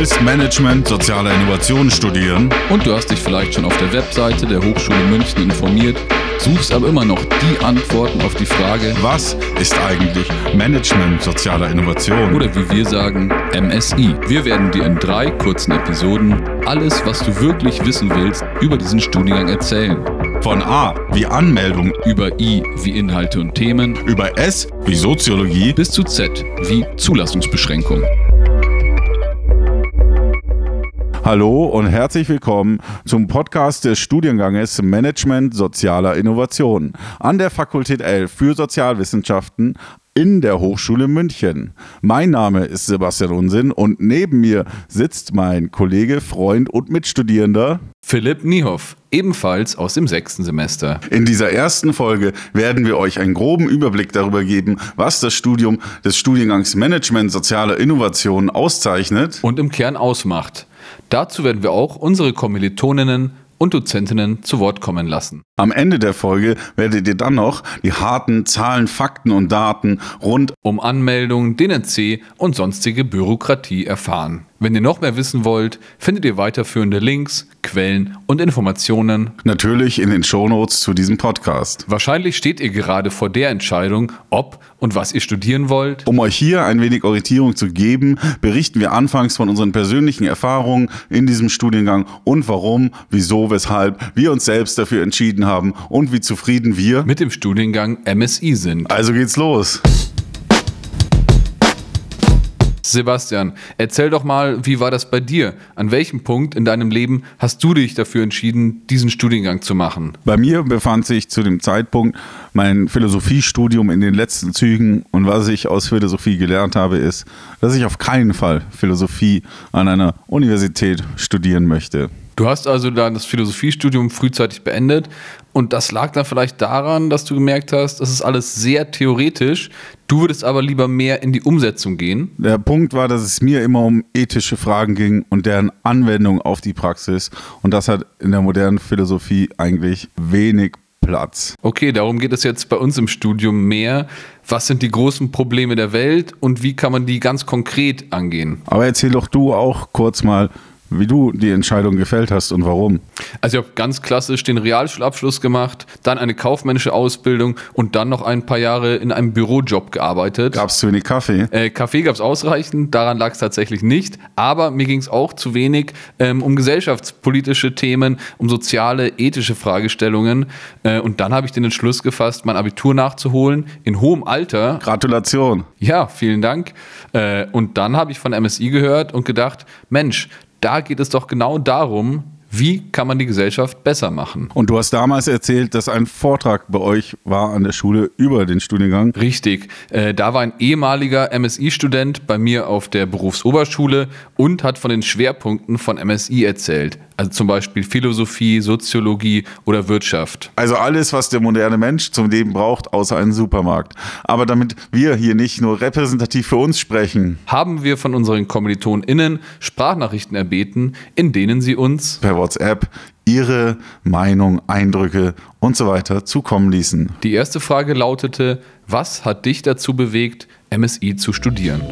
willst Management sozialer Innovation studieren und du hast dich vielleicht schon auf der Webseite der Hochschule München informiert, suchst aber immer noch die Antworten auf die Frage, was ist eigentlich Management sozialer Innovation? Oder wie wir sagen, MSI. Wir werden dir in drei kurzen Episoden alles, was du wirklich wissen willst, über diesen Studiengang erzählen. Von A wie Anmeldung, über I wie Inhalte und Themen, über S wie Soziologie bis zu Z wie Zulassungsbeschränkung. Hallo und herzlich willkommen zum Podcast des Studienganges Management sozialer Innovation an der Fakultät 11 für Sozialwissenschaften in der Hochschule München. Mein Name ist Sebastian Unsinn und neben mir sitzt mein Kollege, Freund und Mitstudierender Philipp Niehoff, ebenfalls aus dem sechsten Semester. In dieser ersten Folge werden wir euch einen groben Überblick darüber geben, was das Studium des Studiengangs Management sozialer Innovation auszeichnet und im Kern ausmacht. Dazu werden wir auch unsere Kommilitoninnen und Dozentinnen zu Wort kommen lassen. Am Ende der Folge werdet ihr dann noch die harten Zahlen, Fakten und Daten rund um Anmeldung, DNC und sonstige Bürokratie erfahren. Wenn ihr noch mehr wissen wollt, findet ihr weiterführende Links, Quellen und Informationen. Natürlich in den Shownotes zu diesem Podcast. Wahrscheinlich steht ihr gerade vor der Entscheidung, ob und was ihr studieren wollt. Um euch hier ein wenig Orientierung zu geben, berichten wir anfangs von unseren persönlichen Erfahrungen in diesem Studiengang und warum, wieso, weshalb wir uns selbst dafür entschieden haben und wie zufrieden wir mit dem Studiengang MSI sind. Also geht's los. Sebastian, erzähl doch mal, wie war das bei dir? An welchem Punkt in deinem Leben hast du dich dafür entschieden, diesen Studiengang zu machen? Bei mir befand sich zu dem Zeitpunkt mein Philosophiestudium in den letzten Zügen und was ich aus Philosophie gelernt habe, ist, dass ich auf keinen Fall Philosophie an einer Universität studieren möchte. Du hast also dann das Philosophiestudium frühzeitig beendet und das lag dann vielleicht daran, dass du gemerkt hast, das ist alles sehr theoretisch. Du würdest aber lieber mehr in die Umsetzung gehen. Der Punkt war, dass es mir immer um ethische Fragen ging und deren Anwendung auf die Praxis. Und das hat in der modernen Philosophie eigentlich wenig Platz. Okay, darum geht es jetzt bei uns im Studium mehr. Was sind die großen Probleme der Welt und wie kann man die ganz konkret angehen? Aber erzähl doch du auch kurz mal, wie du die Entscheidung gefällt hast und warum. Also ich habe ganz klassisch den Realschulabschluss gemacht, dann eine kaufmännische Ausbildung und dann noch ein paar Jahre in einem Bürojob gearbeitet. Gab es zu wenig Kaffee? Äh, Kaffee gab es ausreichend, daran lag es tatsächlich nicht, aber mir ging es auch zu wenig ähm, um gesellschaftspolitische Themen, um soziale, ethische Fragestellungen äh, und dann habe ich den Entschluss gefasst, mein Abitur nachzuholen in hohem Alter. Gratulation. Ja, vielen Dank. Äh, und dann habe ich von MSI gehört und gedacht, Mensch, da geht es doch genau darum, wie kann man die Gesellschaft besser machen? Und du hast damals erzählt, dass ein Vortrag bei euch war an der Schule über den Studiengang. Richtig. Äh, da war ein ehemaliger MSI-Student bei mir auf der Berufsoberschule und hat von den Schwerpunkten von MSI erzählt. Also zum Beispiel Philosophie, Soziologie oder Wirtschaft. Also alles, was der moderne Mensch zum Leben braucht, außer einen Supermarkt. Aber damit wir hier nicht nur repräsentativ für uns sprechen, haben wir von unseren KommilitonInnen Sprachnachrichten erbeten, in denen sie uns per WhatsApp ihre Meinung, Eindrücke und so weiter zukommen ließen. Die erste Frage lautete, was hat dich dazu bewegt, MSI zu studieren?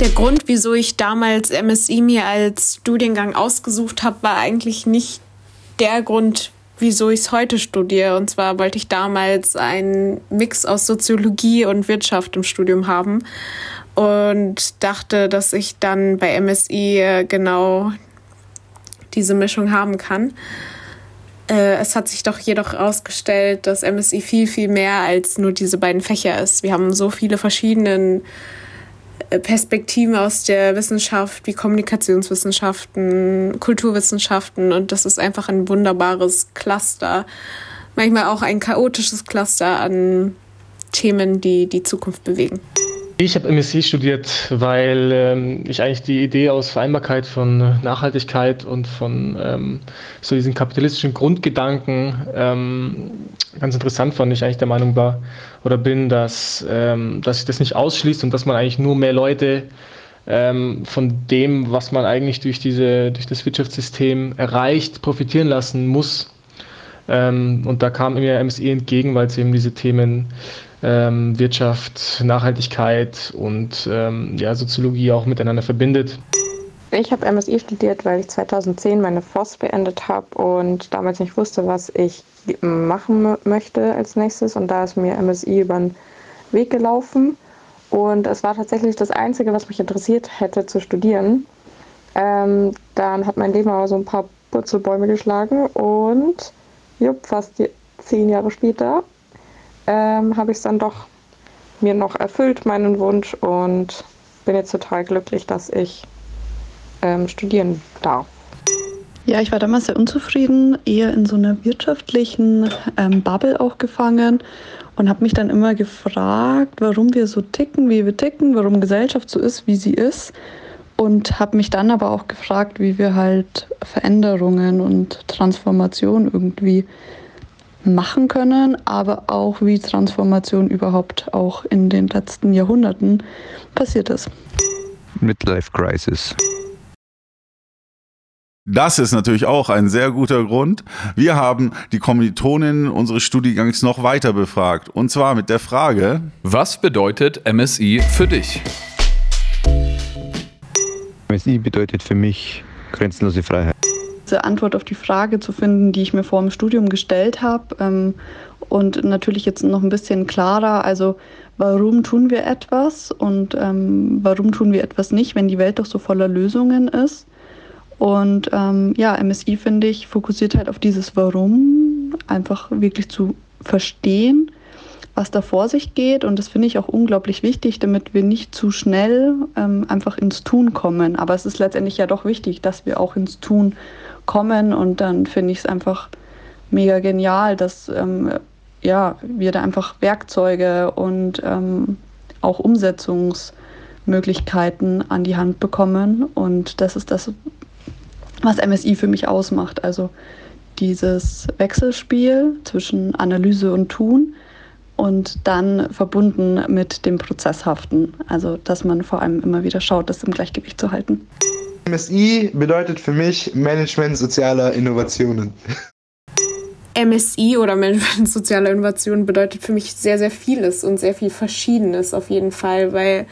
Der Grund, wieso ich damals MSI mir als Studiengang ausgesucht habe, war eigentlich nicht der Grund, wieso ich es heute studiere. Und zwar wollte ich damals einen Mix aus Soziologie und Wirtschaft im Studium haben und dachte, dass ich dann bei MSI äh, genau diese Mischung haben kann. Äh, es hat sich doch jedoch herausgestellt, dass MSI viel, viel mehr als nur diese beiden Fächer ist. Wir haben so viele verschiedene äh, Perspektiven aus der Wissenschaft wie Kommunikationswissenschaften, Kulturwissenschaften und das ist einfach ein wunderbares Cluster. Manchmal auch ein chaotisches Cluster an Themen, die die Zukunft bewegen. Ich habe MSc studiert, weil ähm, ich eigentlich die Idee aus Vereinbarkeit von Nachhaltigkeit und von ähm, so diesen kapitalistischen Grundgedanken ähm, ganz interessant fand. Ich eigentlich der Meinung war oder bin, dass, ähm, dass sich das nicht ausschließt und dass man eigentlich nur mehr Leute ähm, von dem, was man eigentlich durch, diese, durch das Wirtschaftssystem erreicht, profitieren lassen muss und da kam mir MSI entgegen, weil es eben diese Themen ähm, Wirtschaft, Nachhaltigkeit und ähm, ja, Soziologie auch miteinander verbindet. Ich habe MSI studiert, weil ich 2010 meine FOS beendet habe und damals nicht wusste, was ich machen möchte als nächstes. Und da ist mir MSI über den Weg gelaufen. Und es war tatsächlich das Einzige, was mich interessiert hätte zu studieren. Ähm, dann hat mein Leben aber so ein paar Purzelbäume geschlagen und jupp, fast zehn Jahre später ähm, habe ich es dann doch mir noch erfüllt, meinen Wunsch und bin jetzt total glücklich, dass ich ähm, studieren darf. Ja, ich war damals sehr unzufrieden, eher in so einer wirtschaftlichen ähm, Bubble auch gefangen und habe mich dann immer gefragt, warum wir so ticken, wie wir ticken, warum Gesellschaft so ist, wie sie ist. Und habe mich dann aber auch gefragt, wie wir halt Veränderungen und Transformation irgendwie machen können, aber auch wie Transformation überhaupt auch in den letzten Jahrhunderten passiert ist. Midlife Crisis. Das ist natürlich auch ein sehr guter Grund. Wir haben die Kommilitoninnen unseres Studiengangs noch weiter befragt. Und zwar mit der Frage: Was bedeutet MSI für dich? MSI bedeutet für mich grenzenlose Freiheit. Diese Antwort auf die Frage zu finden, die ich mir vor dem Studium gestellt habe. Ähm, und natürlich jetzt noch ein bisschen klarer. Also, warum tun wir etwas und ähm, warum tun wir etwas nicht, wenn die Welt doch so voller Lösungen ist? Und ähm, ja, MSI, finde ich, fokussiert halt auf dieses Warum, einfach wirklich zu verstehen, was da vor sich geht. Und das finde ich auch unglaublich wichtig, damit wir nicht zu schnell ähm, einfach ins Tun kommen. Aber es ist letztendlich ja doch wichtig, dass wir auch ins Tun kommen. Und dann finde ich es einfach mega genial, dass ähm, ja, wir da einfach Werkzeuge und ähm, auch Umsetzungsmöglichkeiten an die Hand bekommen. Und das ist das, was MSI für mich ausmacht. Also dieses Wechselspiel zwischen Analyse und Tun und dann verbunden mit dem Prozesshaften. Also dass man vor allem immer wieder schaut, das im Gleichgewicht zu halten. MSI bedeutet für mich Management sozialer Innovationen. MSI oder Management sozialer Innovationen bedeutet für mich sehr, sehr vieles und sehr viel Verschiedenes auf jeden Fall, weil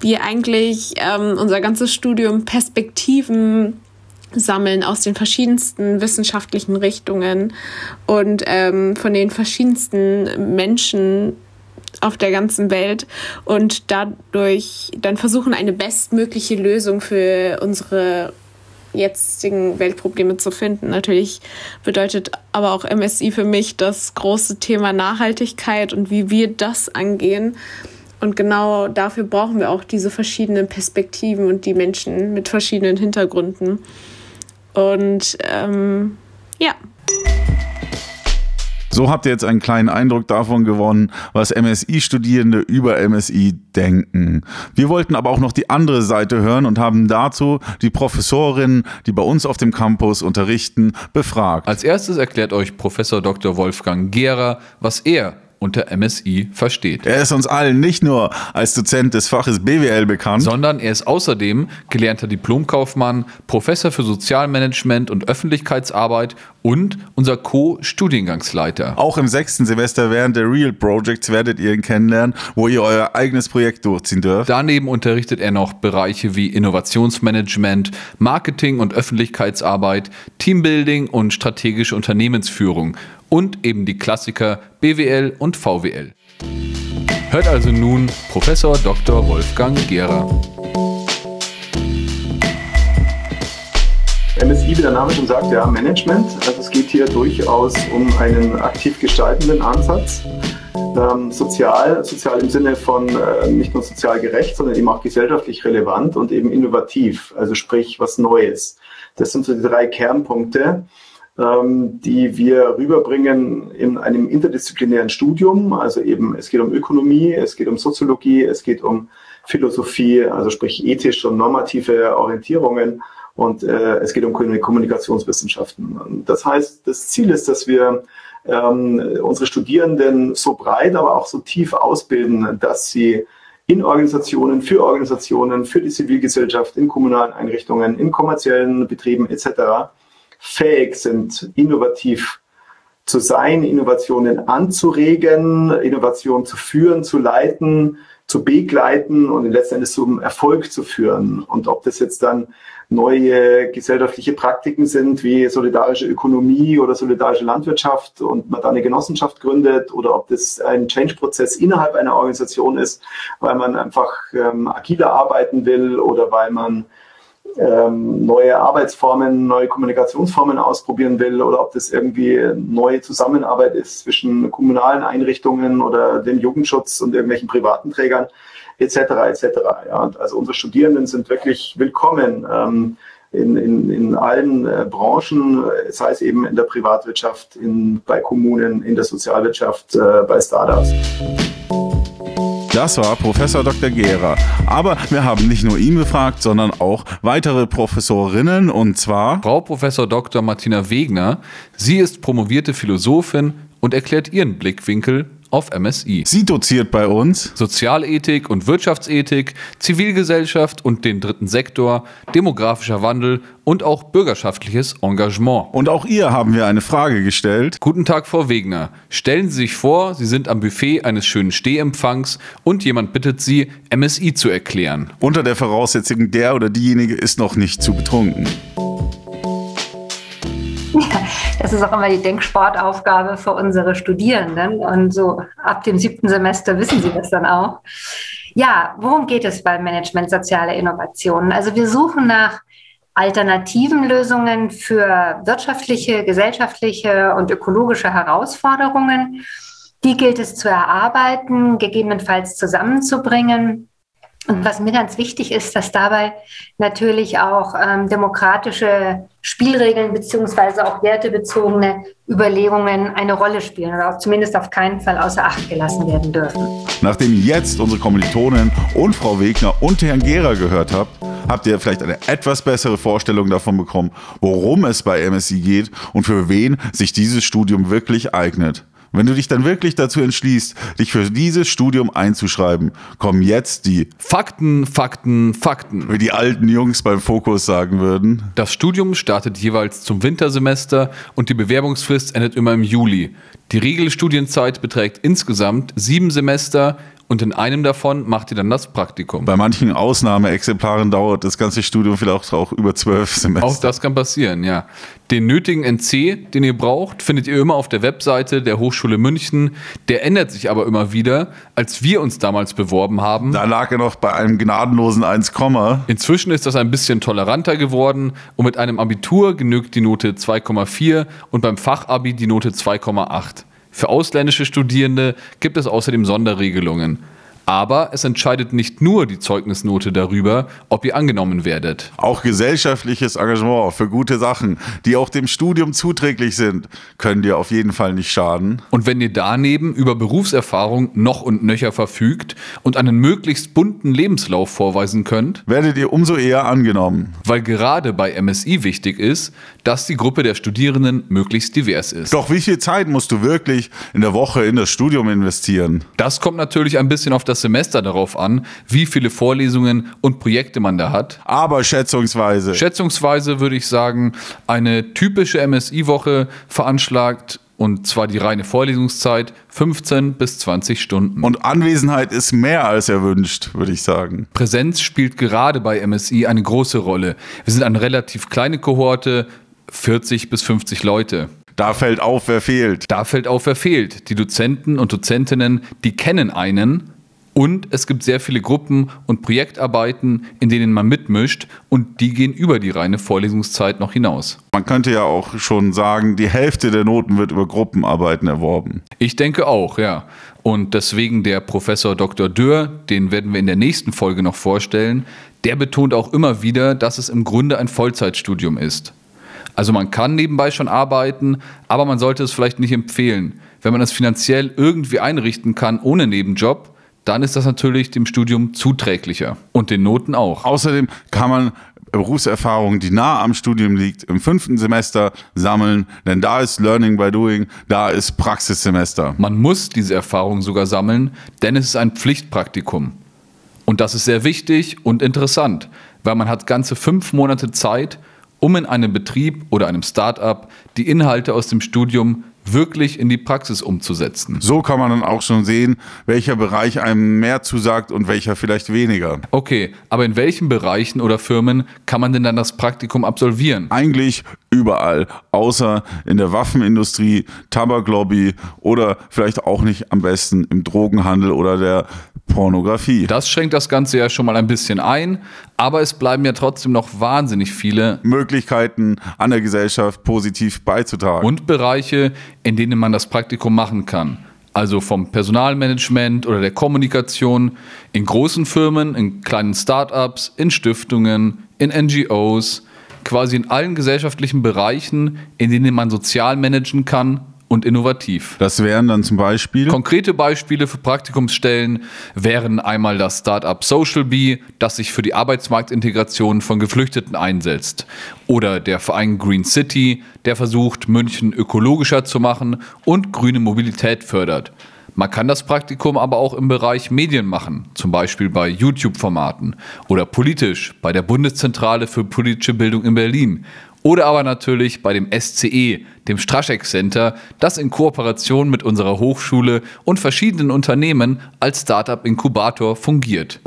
wir eigentlich ähm, unser ganzes Studium Perspektiven sammeln aus den verschiedensten wissenschaftlichen Richtungen und ähm, von den verschiedensten Menschen auf der ganzen Welt und dadurch dann versuchen, eine bestmögliche Lösung für unsere jetzigen Weltprobleme zu finden. Natürlich bedeutet aber auch MSI für mich das große Thema Nachhaltigkeit und wie wir das angehen. Und genau dafür brauchen wir auch diese verschiedenen Perspektiven und die Menschen mit verschiedenen Hintergründen. Und ähm, ja. So habt ihr jetzt einen kleinen Eindruck davon gewonnen, was MSI-Studierende über MSI denken. Wir wollten aber auch noch die andere Seite hören und haben dazu die Professorinnen, die bei uns auf dem Campus unterrichten, befragt. Als erstes erklärt euch Professor Dr. Wolfgang Gehrer, was er unter MSI versteht. Er ist uns allen nicht nur als Dozent des Faches BWL bekannt, sondern er ist außerdem gelernter Diplomkaufmann, Professor für Sozialmanagement und Öffentlichkeitsarbeit und unser Co-Studiengangsleiter. Auch im sechsten Semester während der Real Projects werdet ihr ihn kennenlernen, wo ihr euer eigenes Projekt durchziehen dürft. Daneben unterrichtet er noch Bereiche wie Innovationsmanagement, Marketing und Öffentlichkeitsarbeit, Teambuilding und strategische Unternehmensführung und eben die Klassiker BWL und VWL. Hört also nun Professor Dr. Wolfgang Gehrer. MSI, wie der Name schon sagt, ja, Management. Also es geht hier durchaus um einen aktiv gestaltenden Ansatz. Ähm, sozial, sozial im Sinne von äh, nicht nur sozial gerecht, sondern eben auch gesellschaftlich relevant und eben innovativ, also sprich was Neues. Das sind so die drei Kernpunkte die wir rüberbringen in einem interdisziplinären Studium. Also eben, es geht um Ökonomie, es geht um Soziologie, es geht um Philosophie, also sprich ethische und normative Orientierungen und äh, es geht um Kommunikationswissenschaften. Das heißt, das Ziel ist, dass wir ähm, unsere Studierenden so breit, aber auch so tief ausbilden, dass sie in Organisationen, für Organisationen, für die Zivilgesellschaft, in kommunalen Einrichtungen, in kommerziellen Betrieben etc fähig sind, innovativ zu sein, Innovationen anzuregen, Innovationen zu führen, zu leiten, zu begleiten und letzten Endes zum Erfolg zu führen. Und ob das jetzt dann neue gesellschaftliche Praktiken sind, wie solidarische Ökonomie oder solidarische Landwirtschaft und man da eine Genossenschaft gründet oder ob das ein Change-Prozess innerhalb einer Organisation ist, weil man einfach ähm, agiler arbeiten will oder weil man ähm, neue Arbeitsformen, neue Kommunikationsformen ausprobieren will oder ob das irgendwie neue Zusammenarbeit ist zwischen kommunalen Einrichtungen oder dem Jugendschutz und irgendwelchen privaten Trägern etc. etc. Ja, also unsere Studierenden sind wirklich willkommen ähm, in, in, in allen äh, Branchen, sei es eben in der Privatwirtschaft, in, bei Kommunen, in der Sozialwirtschaft, äh, bei Startups. Das war Professor Dr. Gera. Aber wir haben nicht nur ihn befragt, sondern auch weitere Professorinnen und zwar Frau Professor Dr. Martina Wegner. Sie ist promovierte Philosophin und erklärt ihren Blickwinkel auf MSI. Sie doziert bei uns Sozialethik und Wirtschaftsethik, Zivilgesellschaft und den dritten Sektor, demografischer Wandel und auch bürgerschaftliches Engagement. Und auch ihr haben wir eine Frage gestellt. Guten Tag, Frau Wegner. Stellen Sie sich vor, Sie sind am Buffet eines schönen Stehempfangs und jemand bittet Sie, MSI zu erklären. Unter der Voraussetzung, der oder diejenige ist noch nicht zu betrunken. Das ist auch immer die Denksportaufgabe für unsere Studierenden. Und so ab dem siebten Semester wissen sie das dann auch. Ja, worum geht es beim Management soziale Innovationen? Also wir suchen nach alternativen Lösungen für wirtschaftliche, gesellschaftliche und ökologische Herausforderungen. Die gilt es zu erarbeiten, gegebenenfalls zusammenzubringen und was mir ganz wichtig ist, dass dabei natürlich auch ähm, demokratische Spielregeln beziehungsweise auch wertebezogene Überlegungen eine Rolle spielen oder zumindest auf keinen Fall außer Acht gelassen werden dürfen. Nachdem jetzt unsere Kommilitonen und Frau Wegner und Herrn Gera gehört habt, habt ihr vielleicht eine etwas bessere Vorstellung davon bekommen, worum es bei MSI geht und für wen sich dieses Studium wirklich eignet. Wenn du dich dann wirklich dazu entschließt, dich für dieses Studium einzuschreiben, kommen jetzt die Fakten, Fakten, Fakten. Wie die alten Jungs beim Fokus sagen würden. Das Studium startet jeweils zum Wintersemester und die Bewerbungsfrist endet immer im Juli. Die Regelstudienzeit beträgt insgesamt sieben Semester und in einem davon macht ihr dann das Praktikum. Bei manchen Ausnahmeexemplaren dauert das ganze Studium vielleicht auch über zwölf Semester. Auch das kann passieren, ja. Den nötigen NC, den ihr braucht, findet ihr immer auf der Webseite der Hochschule München. Der ändert sich aber immer wieder. Als wir uns damals beworben haben, da lag er noch bei einem gnadenlosen 1, Inzwischen ist das ein bisschen toleranter geworden und mit einem Abitur genügt die Note 2,4 und beim Fachabi die Note 2,8. Für ausländische Studierende gibt es außerdem Sonderregelungen. Aber es entscheidet nicht nur die Zeugnisnote darüber, ob ihr angenommen werdet. Auch gesellschaftliches Engagement für gute Sachen, die auch dem Studium zuträglich sind, können dir auf jeden Fall nicht schaden. Und wenn ihr daneben über Berufserfahrung noch und nöcher verfügt und einen möglichst bunten Lebenslauf vorweisen könnt, werdet ihr umso eher angenommen. Weil gerade bei MSI wichtig ist, dass die Gruppe der Studierenden möglichst divers ist. Doch wie viel Zeit musst du wirklich in der Woche in das Studium investieren? Das kommt natürlich ein bisschen auf das Semester darauf an, wie viele Vorlesungen und Projekte man da hat. Aber schätzungsweise. Schätzungsweise würde ich sagen, eine typische MSI-Woche veranschlagt und zwar die reine Vorlesungszeit 15 bis 20 Stunden. Und Anwesenheit ist mehr als erwünscht, würde ich sagen. Präsenz spielt gerade bei MSI eine große Rolle. Wir sind eine relativ kleine Kohorte, 40 bis 50 Leute. Da fällt auf, wer fehlt. Da fällt auf, wer fehlt. Die Dozenten und Dozentinnen, die kennen einen, und es gibt sehr viele Gruppen und Projektarbeiten, in denen man mitmischt und die gehen über die reine Vorlesungszeit noch hinaus. Man könnte ja auch schon sagen, die Hälfte der Noten wird über Gruppenarbeiten erworben. Ich denke auch, ja. Und deswegen der Professor Dr. Dürr, den werden wir in der nächsten Folge noch vorstellen, der betont auch immer wieder, dass es im Grunde ein Vollzeitstudium ist. Also man kann nebenbei schon arbeiten, aber man sollte es vielleicht nicht empfehlen. Wenn man es finanziell irgendwie einrichten kann ohne Nebenjob, dann ist das natürlich dem Studium zuträglicher und den Noten auch. Außerdem kann man Berufserfahrung, die nah am Studium liegt, im fünften Semester sammeln, denn da ist Learning by Doing, da ist Praxissemester. Man muss diese Erfahrung sogar sammeln, denn es ist ein Pflichtpraktikum. Und das ist sehr wichtig und interessant, weil man hat ganze fünf Monate Zeit, um in einem Betrieb oder einem Start-up die Inhalte aus dem Studium wirklich in die Praxis umzusetzen. So kann man dann auch schon sehen, welcher Bereich einem mehr zusagt und welcher vielleicht weniger. Okay, aber in welchen Bereichen oder Firmen kann man denn dann das Praktikum absolvieren? Eigentlich überall, außer in der Waffenindustrie, Tabaklobby oder vielleicht auch nicht am besten im Drogenhandel oder der Pornografie. Das schränkt das Ganze ja schon mal ein bisschen ein, aber es bleiben ja trotzdem noch wahnsinnig viele Möglichkeiten an der Gesellschaft positiv beizutragen. Und Bereiche, in denen man das Praktikum machen kann. Also vom Personalmanagement oder der Kommunikation in großen Firmen, in kleinen Startups, in Stiftungen, in NGOs, quasi in allen gesellschaftlichen Bereichen, in denen man sozial managen kann und innovativ. Das wären dann zum Beispiel. Konkrete Beispiele für Praktikumsstellen wären einmal das Startup Social Bee, das sich für die Arbeitsmarktintegration von Geflüchteten einsetzt. Oder der Verein Green City, der versucht, München ökologischer zu machen und grüne Mobilität fördert. Man kann das Praktikum aber auch im Bereich Medien machen, zum Beispiel bei YouTube-Formaten oder politisch bei der Bundeszentrale für politische Bildung in Berlin oder aber natürlich bei dem SCE, dem Straschek Center, das in Kooperation mit unserer Hochschule und verschiedenen Unternehmen als Startup-Inkubator fungiert.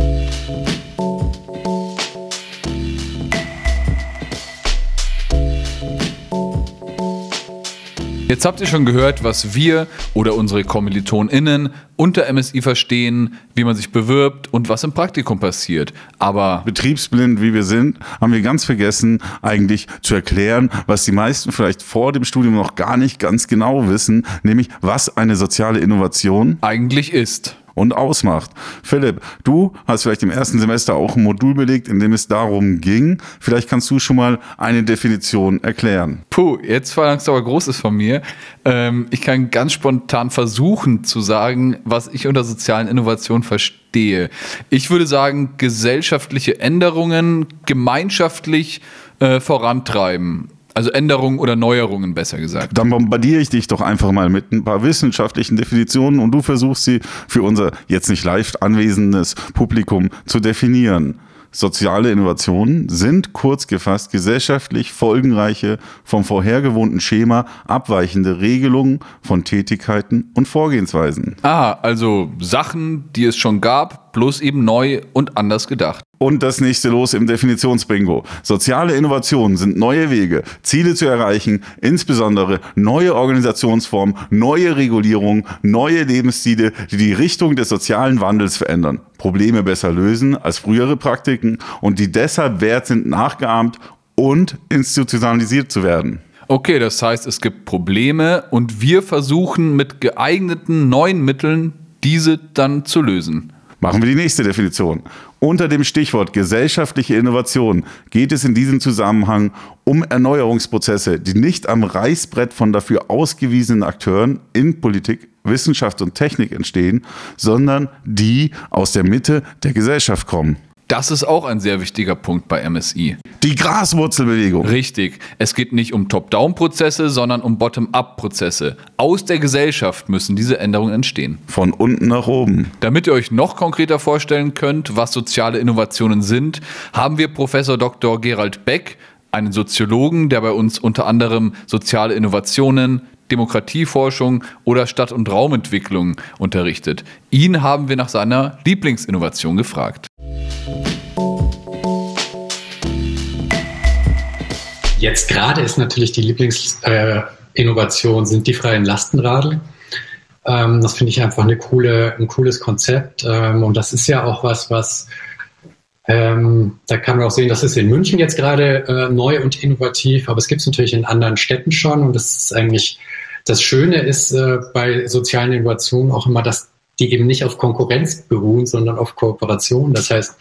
Jetzt habt ihr schon gehört, was wir oder unsere KommilitonInnen unter MSI verstehen, wie man sich bewirbt und was im Praktikum passiert. Aber betriebsblind wie wir sind, haben wir ganz vergessen, eigentlich zu erklären, was die meisten vielleicht vor dem Studium noch gar nicht ganz genau wissen, nämlich was eine soziale Innovation eigentlich ist und ausmacht. Philipp, du hast vielleicht im ersten Semester auch ein Modul belegt, in dem es darum ging. Vielleicht kannst du schon mal eine Definition erklären. Puh, jetzt verlangst du aber Großes von mir. Ähm, ich kann ganz spontan versuchen zu sagen, was ich unter sozialen Innovationen verstehe. Ich würde sagen, gesellschaftliche Änderungen gemeinschaftlich äh, vorantreiben. Also Änderungen oder Neuerungen, besser gesagt. Dann bombardiere ich dich doch einfach mal mit ein paar wissenschaftlichen Definitionen und du versuchst sie für unser jetzt nicht live anwesendes Publikum zu definieren. Soziale Innovationen sind kurz gefasst gesellschaftlich folgenreiche, vom vorhergewohnten Schema abweichende Regelungen von Tätigkeiten und Vorgehensweisen. Ah, also Sachen, die es schon gab, bloß eben neu und anders gedacht. Und das nächste Los im Definitionsbingo. Soziale Innovationen sind neue Wege, Ziele zu erreichen, insbesondere neue Organisationsformen, neue Regulierungen, neue Lebensstile, die die Richtung des sozialen Wandels verändern, Probleme besser lösen als frühere Praktiken und die deshalb wert sind, nachgeahmt und institutionalisiert zu werden. Okay, das heißt, es gibt Probleme und wir versuchen mit geeigneten neuen Mitteln diese dann zu lösen. Machen wir die nächste Definition. Unter dem Stichwort gesellschaftliche Innovation geht es in diesem Zusammenhang um Erneuerungsprozesse, die nicht am Reißbrett von dafür ausgewiesenen Akteuren in Politik, Wissenschaft und Technik entstehen, sondern die aus der Mitte der Gesellschaft kommen. Das ist auch ein sehr wichtiger Punkt bei MSI. Die Graswurzelbewegung. Richtig. Es geht nicht um Top-Down-Prozesse, sondern um Bottom-Up-Prozesse. Aus der Gesellschaft müssen diese Änderungen entstehen. Von unten nach oben. Damit ihr euch noch konkreter vorstellen könnt, was soziale Innovationen sind, haben wir Professor Dr. Gerald Beck, einen Soziologen, der bei uns unter anderem soziale Innovationen, Demokratieforschung oder Stadt- und Raumentwicklung unterrichtet. Ihn haben wir nach seiner Lieblingsinnovation gefragt. Jetzt gerade ist natürlich die Lieblingsinnovation, äh, sind die freien Lastenradl. Ähm, das finde ich einfach eine coole, ein cooles Konzept. Ähm, und das ist ja auch was, was ähm, da kann man auch sehen, das ist in München jetzt gerade äh, neu und innovativ, aber es gibt es natürlich in anderen Städten schon. Und das ist eigentlich, das Schöne ist äh, bei sozialen Innovationen auch immer, dass die eben nicht auf Konkurrenz beruhen, sondern auf Kooperation. Das heißt,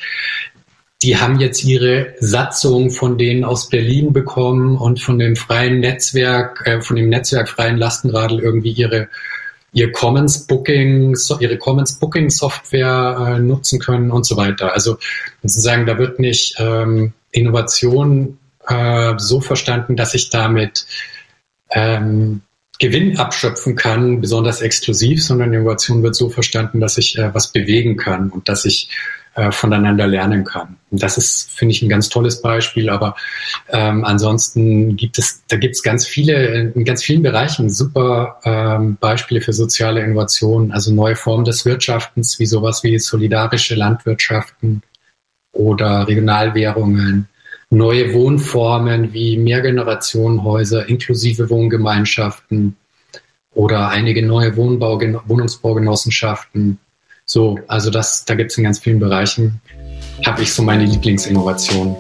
die haben jetzt ihre Satzung von denen aus Berlin bekommen und von dem freien Netzwerk, äh, von dem Netzwerk freien Lastenradl irgendwie ihre ihr Commons Booking, ihre Commons Booking Software äh, nutzen können und so weiter. Also sozusagen, da wird nicht ähm, Innovation äh, so verstanden, dass ich damit ähm, Gewinn abschöpfen kann, besonders exklusiv, sondern Innovation wird so verstanden, dass ich äh, was bewegen kann und dass ich äh, voneinander lernen kann. Das ist, finde ich, ein ganz tolles Beispiel. Aber ähm, ansonsten gibt es, da gibt es ganz viele, in ganz vielen Bereichen super ähm, Beispiele für soziale Innovation, also neue Formen des Wirtschaftens, wie sowas wie solidarische Landwirtschaften oder Regionalwährungen neue Wohnformen wie Mehrgenerationenhäuser, inklusive Wohngemeinschaften oder einige neue Wohnbau, Wohnungsbaugenossenschaften. So, also das, da gibt es in ganz vielen Bereichen, habe ich so meine Lieblingsinnovationen.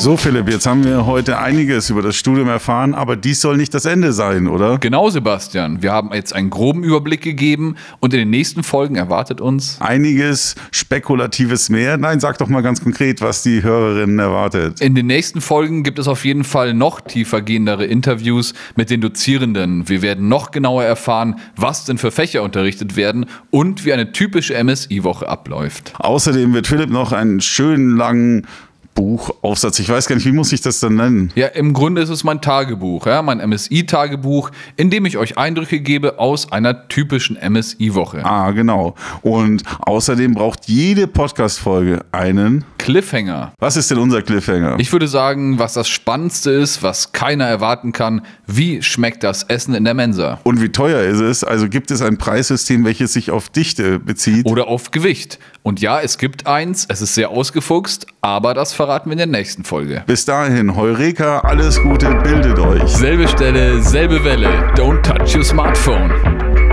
So, Philipp, jetzt haben wir heute einiges über das Studium erfahren, aber dies soll nicht das Ende sein, oder? Genau, Sebastian. Wir haben jetzt einen groben Überblick gegeben und in den nächsten Folgen erwartet uns einiges Spekulatives mehr. Nein, sag doch mal ganz konkret, was die Hörerinnen erwartet. In den nächsten Folgen gibt es auf jeden Fall noch tiefergehendere Interviews mit den Dozierenden. Wir werden noch genauer erfahren, was denn für Fächer unterrichtet werden und wie eine typische MSI-Woche abläuft. Außerdem wird Philipp noch einen schönen langen Buchaufsatz. Ich weiß gar nicht, wie muss ich das denn nennen? Ja, im Grunde ist es mein Tagebuch, ja, mein MSI-Tagebuch, in dem ich euch Eindrücke gebe aus einer typischen MSI-Woche. Ah, genau. Und außerdem braucht jede Podcast-Folge einen Cliffhanger. Was ist denn unser Cliffhanger? Ich würde sagen, was das Spannendste ist, was keiner erwarten kann. Wie schmeckt das Essen in der Mensa? Und wie teuer ist es? Also gibt es ein Preissystem, welches sich auf Dichte bezieht? Oder auf Gewicht? Und ja, es gibt eins, es ist sehr ausgefuchst, aber das verraten wir in der nächsten Folge. Bis dahin, Heureka, alles Gute, bildet euch. Selbe Stelle, selbe Welle. Don't touch your smartphone.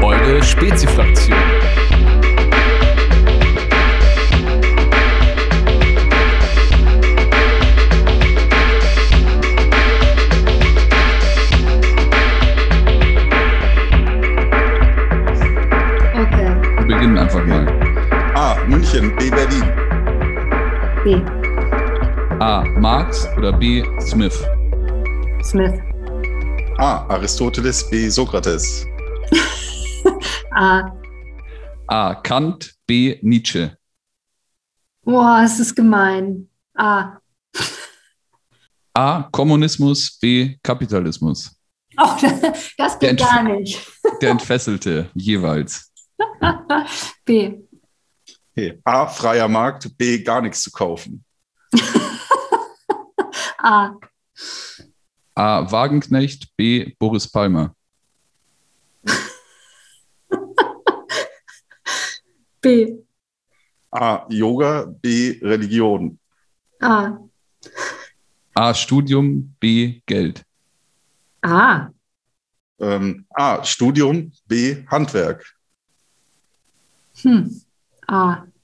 Eure Spezifraktion. München, B. Berlin. B. A. Marx oder B. Smith? Smith. A. Aristoteles, B. Sokrates. A. A. Kant, B. Nietzsche. Boah, es ist gemein. A. A. Kommunismus, B. Kapitalismus. Oh, das Der geht gar nicht. Der Entfesselte jeweils. B. A. Freier Markt, B. Gar nichts zu kaufen. A. A. Wagenknecht, B. Boris Palmer. B. A. Yoga, B. Religion. A. A. Studium, B. Geld. A. Ähm, A. Studium, B. Handwerk. Hm. A.